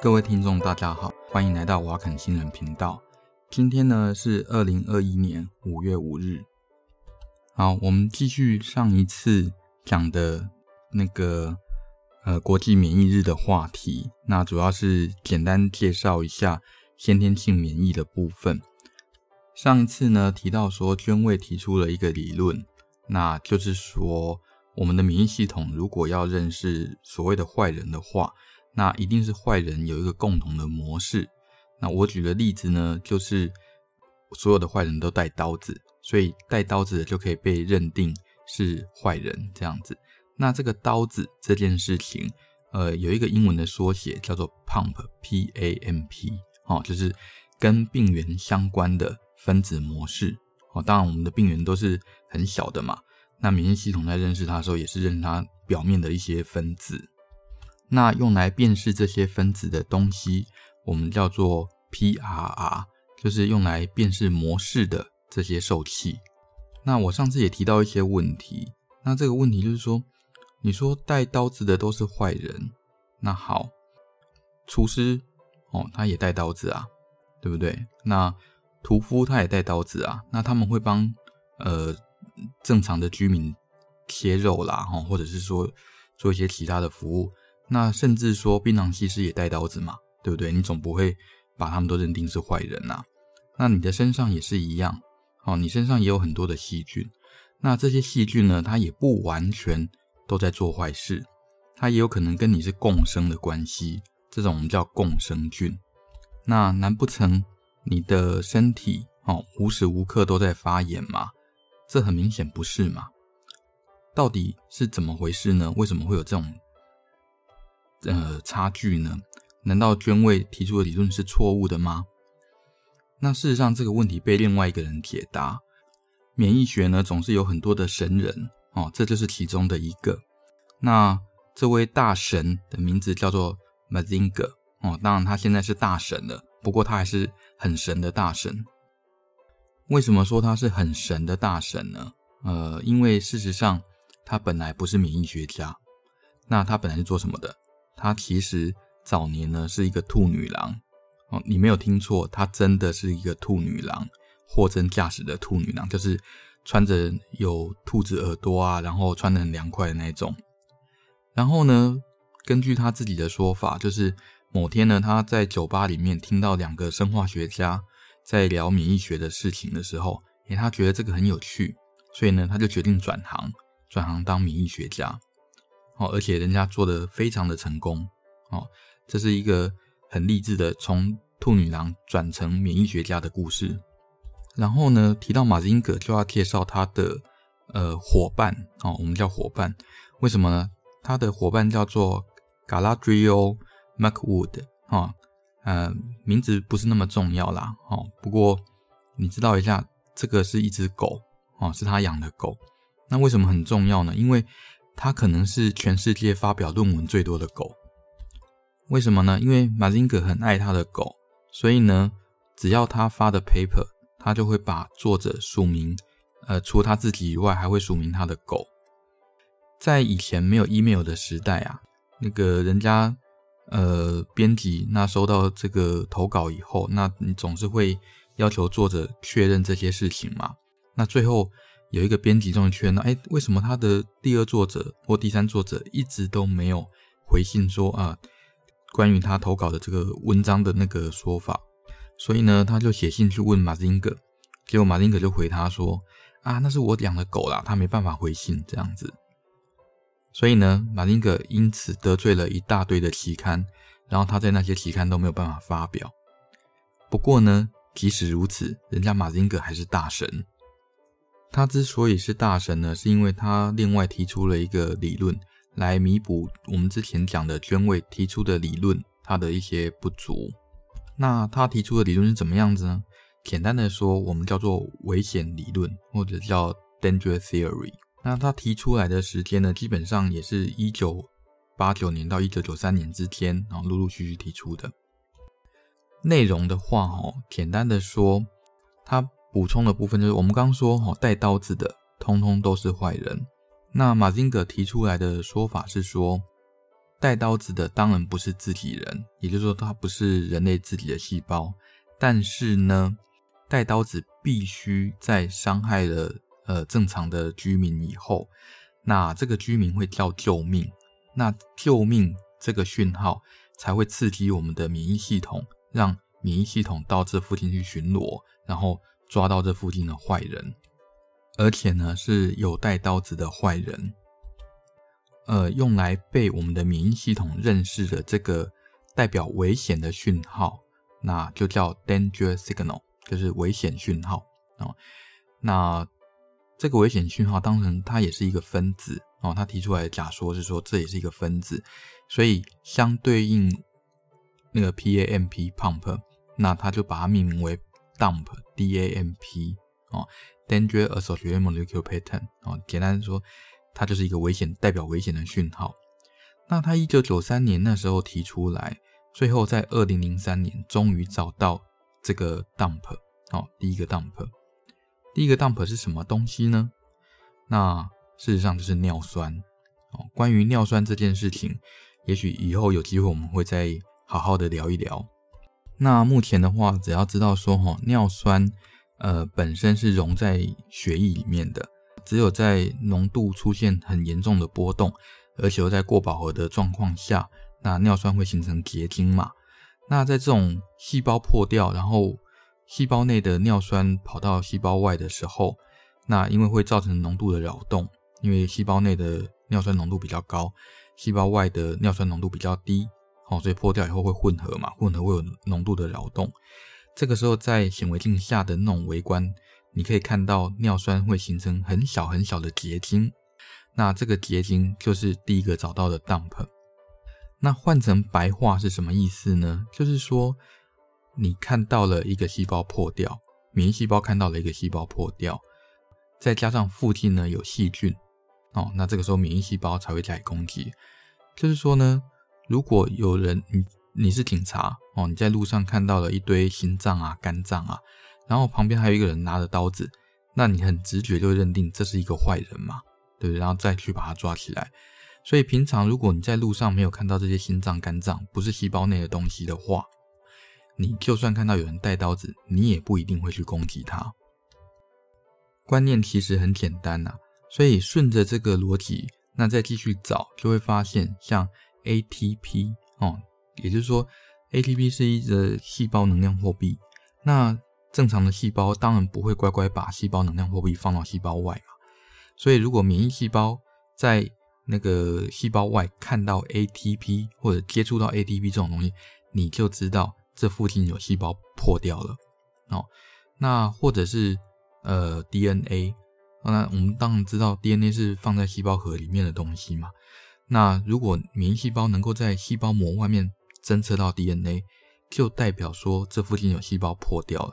各位听众，大家好，欢迎来到瓦肯新人频道。今天呢是二零二一年五月五日。好，我们继续上一次讲的那个呃国际免疫日的话题。那主要是简单介绍一下先天性免疫的部分。上一次呢提到说，娟位提出了一个理论，那就是说我们的免疫系统如果要认识所谓的坏人的话。那一定是坏人有一个共同的模式。那我举的例子呢，就是所有的坏人都带刀子，所以带刀子的就可以被认定是坏人这样子。那这个刀子这件事情，呃，有一个英文的缩写叫做 PAMP，P-A-M-P，哦，就是跟病原相关的分子模式。哦，当然我们的病原都是很小的嘛，那免疫系统在认识它的时候，也是认它表面的一些分子。那用来辨识这些分子的东西，我们叫做 PRR，就是用来辨识模式的这些受器。那我上次也提到一些问题，那这个问题就是说，你说带刀子的都是坏人，那好，厨师哦，他也带刀子啊，对不对？那屠夫他也带刀子啊，那他们会帮呃正常的居民切肉啦，哈，或者是说做一些其他的服务。那甚至说，槟榔西施也带刀子嘛，对不对？你总不会把他们都认定是坏人呐。那你的身上也是一样，哦，你身上也有很多的细菌。那这些细菌呢，它也不完全都在做坏事，它也有可能跟你是共生的关系，这种我们叫共生菌。那难不成你的身体哦，无时无刻都在发炎吗？这很明显不是嘛。到底是怎么回事呢？为什么会有这种？呃，差距呢？难道捐位提出的理论是错误的吗？那事实上，这个问题被另外一个人解答。免疫学呢，总是有很多的神人哦，这就是其中的一个。那这位大神的名字叫做 Mazinger 哦，当然他现在是大神了，不过他还是很神的大神。为什么说他是很神的大神呢？呃，因为事实上他本来不是免疫学家，那他本来是做什么的？她其实早年呢是一个兔女郎哦，你没有听错，她真的是一个兔女郎，货真价实的兔女郎，就是穿着有兔子耳朵啊，然后穿的很凉快的那种。然后呢，根据她自己的说法，就是某天呢，她在酒吧里面听到两个生化学家在聊免疫学的事情的时候，诶，她觉得这个很有趣，所以呢，她就决定转行，转行当免疫学家。哦，而且人家做得非常的成功，哦，这是一个很励志的从兔女郎转成免疫学家的故事。然后呢，提到马丁格就要介绍他的呃伙伴，哦，我们叫伙伴，为什么呢？他的伙伴叫做 Galadriel Macwood，哦，呃，名字不是那么重要啦，哦，不过你知道一下，这个是一只狗，哦，是他养的狗。那为什么很重要呢？因为他可能是全世界发表论文最多的狗，为什么呢？因为马丁格很爱他的狗，所以呢，只要他发的 paper，他就会把作者署名，呃，除他自己以外，还会署名他的狗。在以前没有 email 的时代啊，那个人家呃编辑那收到这个投稿以后，那你总是会要求作者确认这些事情嘛，那最后。有一个编辑终于确认了，哎，为什么他的第二作者或第三作者一直都没有回信说啊，关于他投稿的这个文章的那个说法？所以呢，他就写信去问马丁格，结果马丁格就回他说啊，那是我养的狗啦，他没办法回信这样子。所以呢，马丁格因此得罪了一大堆的期刊，然后他在那些期刊都没有办法发表。不过呢，即使如此，人家马丁格还是大神。他之所以是大神呢，是因为他另外提出了一个理论来弥补我们之前讲的娟位提出的理论它的一些不足。那他提出的理论是怎么样子呢？简单的说，我们叫做危险理论，或者叫 danger theory。那他提出来的时间呢，基本上也是一九八九年到一九九三年之间，然后陆陆续续提出的。内容的话，哦，简单的说，他。补充的部分就是，我们刚刚说，哈，带刀子的通通都是坏人。那马丁格提出来的说法是说，带刀子的当然不是自己人，也就是说，它不是人类自己的细胞。但是呢，带刀子必须在伤害了呃正常的居民以后，那这个居民会叫救命，那救命这个讯号才会刺激我们的免疫系统，让免疫系统到这附近去巡逻，然后抓到这附近的坏人，而且呢是有带刀子的坏人。呃，用来被我们的免疫系统认识的这个代表危险的讯号，那就叫 danger signal，就是危险讯号哦。那这个危险讯号当成它也是一个分子哦，他提出来的假说是说这也是一个分子，所以相对应那个 PAMP pump，那他就把它命名为 Dump, DAMP 哦，danger associated molecular pattern 哦，简单说。它就是一个危险，代表危险的讯号。那他一九九三年那时候提出来，最后在二零零三年终于找到这个 dump 哦，第一个 dump，第一个 dump 是什么东西呢？那事实上就是尿酸哦。关于尿酸这件事情，也许以后有机会我们会再好好的聊一聊。那目前的话，只要知道说哈，尿酸呃本身是溶在血液里面的。只有在浓度出现很严重的波动，而且又在过饱和的状况下，那尿酸会形成结晶嘛？那在这种细胞破掉，然后细胞内的尿酸跑到细胞外的时候，那因为会造成浓度的扰动，因为细胞内的尿酸浓度比较高，细胞外的尿酸浓度比较低，哦，所以破掉以后会混合嘛，混合会有浓度的扰动。这个时候在显微镜下的那种微观。你可以看到尿酸会形成很小很小的结晶，那这个结晶就是第一个找到的 dump。那换成白话是什么意思呢？就是说你看到了一个细胞破掉，免疫细胞看到了一个细胞破掉，再加上附近呢有细菌哦，那这个时候免疫细胞才会加以攻击。就是说呢，如果有人你你是警察哦，你在路上看到了一堆心脏啊、肝脏啊。然后旁边还有一个人拿着刀子，那你很直觉就认定这是一个坏人嘛，对不对？然后再去把他抓起来。所以平常如果你在路上没有看到这些心脏、肝脏，不是细胞内的东西的话，你就算看到有人带刀子，你也不一定会去攻击他。观念其实很简单呐，所以顺着这个逻辑，那再继续找，就会发现像 ATP 哦，也就是说 ATP 是一个细胞能量货币，那。正常的细胞当然不会乖乖把细胞能量货币放到细胞外嘛，所以如果免疫细胞在那个细胞外看到 ATP 或者接触到 ATP 这种东西，你就知道这附近有细胞破掉了哦。那或者是呃 DNA，那我们当然知道 DNA 是放在细胞核里面的东西嘛。那如果免疫细胞能够在细胞膜外面侦测到 DNA，就代表说这附近有细胞破掉了。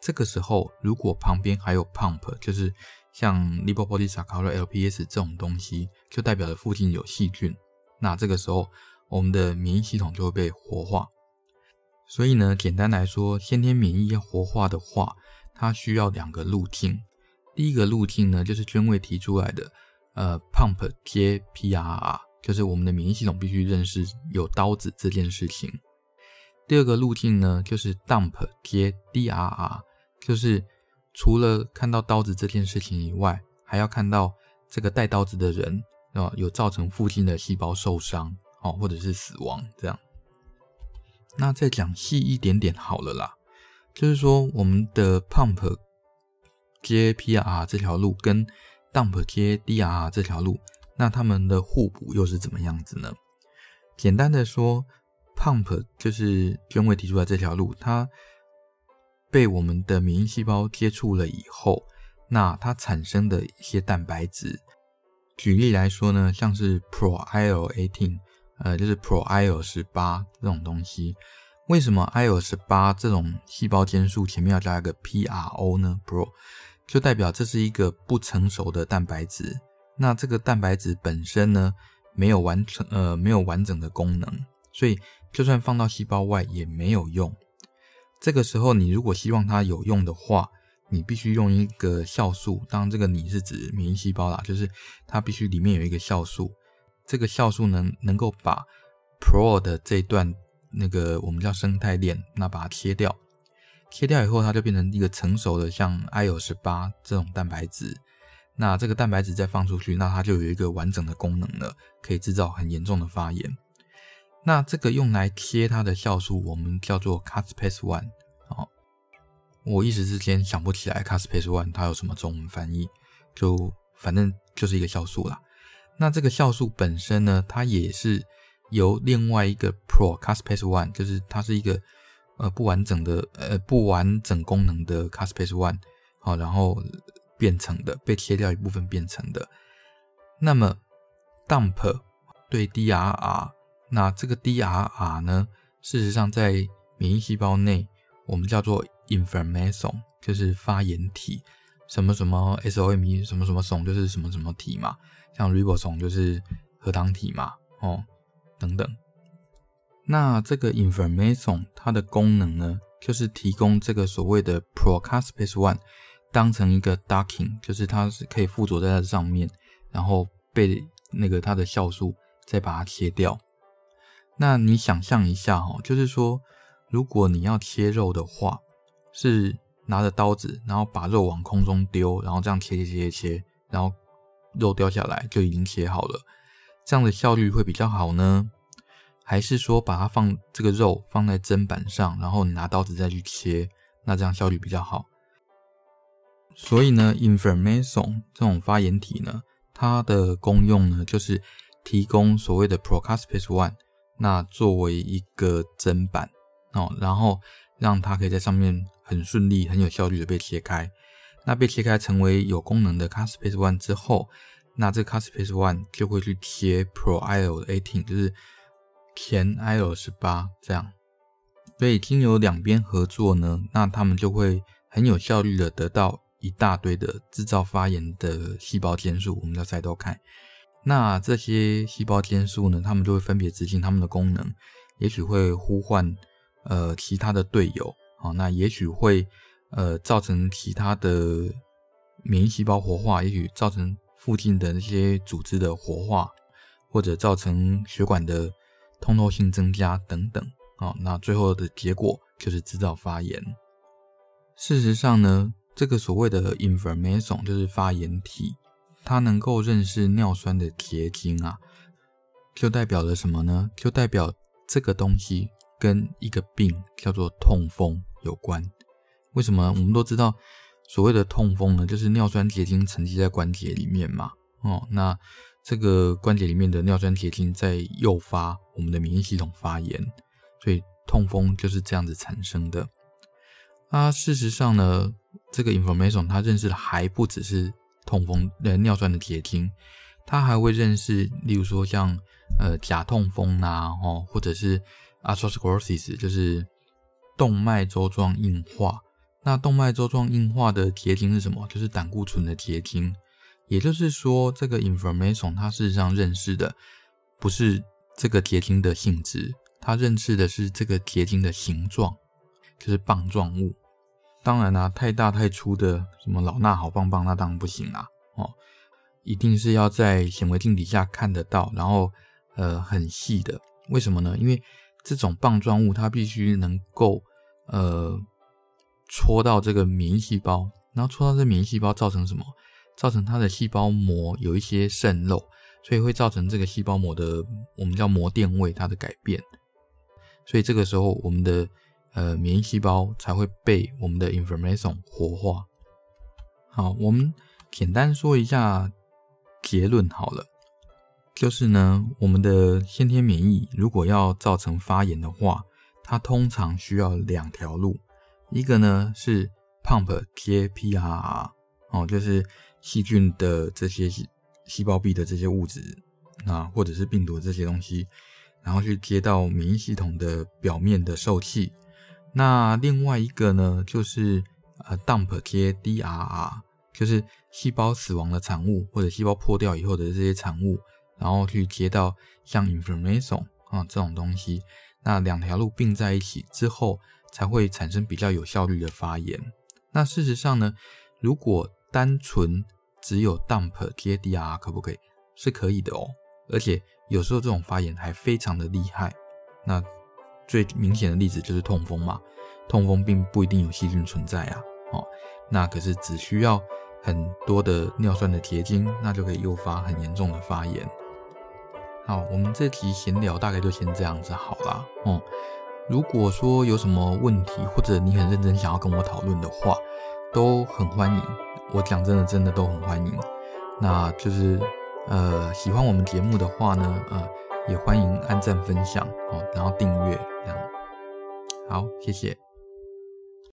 这个时候，如果旁边还有 pump，就是像 lipopolysaccharide LPS 这种东西，就代表着附近有细菌。那这个时候，我们的免疫系统就会被活化。所以呢，简单来说，先天免疫要活化的话，它需要两个路径。第一个路径呢，就是娟位提出来的，呃，pump 接 PRR，就是我们的免疫系统必须认识有刀子这件事情。第二个路径呢，就是 dump 接 DRR。就是除了看到刀子这件事情以外，还要看到这个带刀子的人啊，有造成附近的细胞受伤哦，或者是死亡这样。那再讲细一点点好了啦，就是说我们的 pump 接 P R 这条路跟 dump 接 D R 这条路，那它们的互补又是怎么样子呢？简单的说，pump 就是娟位提出来这条路，它。被我们的免疫细胞接触了以后，那它产生的一些蛋白质，举例来说呢，像是 pro-IL-18，呃，就是 pro-IL-18 这种东西。为什么 IL-18 这种细胞间数前面要加一个 PRO 呢？pro 就代表这是一个不成熟的蛋白质。那这个蛋白质本身呢，没有完成，呃，没有完整的功能，所以就算放到细胞外也没有用。这个时候，你如果希望它有用的话，你必须用一个酵素。当然，这个你是指免疫细胞啦，就是它必须里面有一个酵素。这个酵素能能够把 Pro 的这段那个我们叫生态链，那把它切掉，切掉以后，它就变成一个成熟的像 IL 十八这种蛋白质。那这个蛋白质再放出去，那它就有一个完整的功能了，可以制造很严重的发炎。那这个用来切它的酵素，我们叫做 caspase one。哦，我一时之间想不起来 caspase one 它有什么中文翻译，就反正就是一个酵素啦。那这个酵素本身呢，它也是由另外一个 pro caspase one，就是它是一个呃不完整的呃不完整功能的 caspase one，好，然后变成的被切掉一部分变成的。那么 dump 对 DRR，那这个 DRR 呢，事实上在免疫细胞内我们叫做 inflammation，就是发炎体，什么什么 S O M 什么什么松就是什么什么体嘛。像 ribosome 就是核糖体嘛，哦，等等。那这个 inflammasome 它的功能呢，就是提供这个所谓的 pro-caspase one 当成一个 docking，就是它是可以附着在它上面，然后被那个它的酵素再把它切掉。那你想象一下哈，就是说，如果你要切肉的话，是拿着刀子，然后把肉往空中丢，然后这样切切切切切，然后。肉掉下来就已经切好了，这样的效率会比较好呢？还是说把它放这个肉放在砧板上，然后你拿刀子再去切，那这样效率比较好？所以呢，information 这种发言体呢，它的功用呢，就是提供所谓的 pro-caspase one，那作为一个砧板哦，然后让它可以在上面很顺利、很有效率的被切开。那被切开成为有功能的 caspase one 之后，那这 caspase one 就会去切 pro IL eighteen，就是前 IL 十八这样。所以经由两边合作呢，那他们就会很有效率的得到一大堆的制造发炎的细胞间素，我们叫 cytokine。那这些细胞间素呢，他们就会分别执行他们的功能，也许会呼唤呃其他的队友，好，那也许会。呃，造成其他的免疫细胞活化，也许造成附近的那些组织的活化，或者造成血管的通透性增加等等啊、那最后的结果就是制造发炎。事实上呢，这个所谓的 information 就是发炎体，它能够认识尿酸的结晶啊，就代表了什么呢？就代表这个东西跟一个病叫做痛风有关。为什么我们都知道所谓的痛风呢？就是尿酸结晶沉积在关节里面嘛。哦，那这个关节里面的尿酸结晶在诱发我们的免疫系统发炎，所以痛风就是这样子产生的。啊，事实上呢，这个 information 它认识的还不只是痛风的尿酸的结晶，它还会认识，例如说像呃假痛风啊，哦，或者是 atherosclerosis，就是动脉粥状硬化。那动脉粥状硬化的结晶是什么？就是胆固醇的结晶。也就是说，这个 information 它事实上认识的不是这个结晶的性质，它认识的是这个结晶的形状，就是棒状物。当然啦、太大太粗的什么老衲好棒棒，那当然不行啦。哦，一定是要在显微镜底下看得到，然后呃很细的。为什么呢？因为这种棒状物它必须能够呃。戳到这个免疫细胞，然后戳到这免疫细胞造成什么？造成它的细胞膜有一些渗漏，所以会造成这个细胞膜的我们叫膜电位它的改变。所以这个时候我们的呃免疫细胞才会被我们的 information 活化。好，我们简单说一下结论好了，就是呢，我们的先天免疫如果要造成发炎的话，它通常需要两条路。一个呢是 pump KPRR，哦，就是细菌的这些细胞壁的这些物质啊，或者是病毒这些东西，然后去接到免疫系统的表面的受器。那另外一个呢，就是呃 dump 接 DRR，就是细胞死亡的产物或者细胞破掉以后的这些产物，然后去接到像 information 啊这种东西。那两条路并在一起之后，才会产生比较有效率的发炎。那事实上呢，如果单纯只有 dump 接 DRR 可不可以？是可以的哦。而且有时候这种发炎还非常的厉害。那最明显的例子就是痛风嘛，痛风并不一定有细菌存在啊，哦，那可是只需要很多的尿酸的结晶，那就可以诱发很严重的发炎。好，我们这集闲聊大概就先这样子好啦。哦。如果说有什么问题，或者你很认真想要跟我讨论的话，都很欢迎。我讲真的，真的都很欢迎。那就是，呃，喜欢我们节目的话呢，呃，也欢迎按赞、分享哦，然后订阅好，谢谢。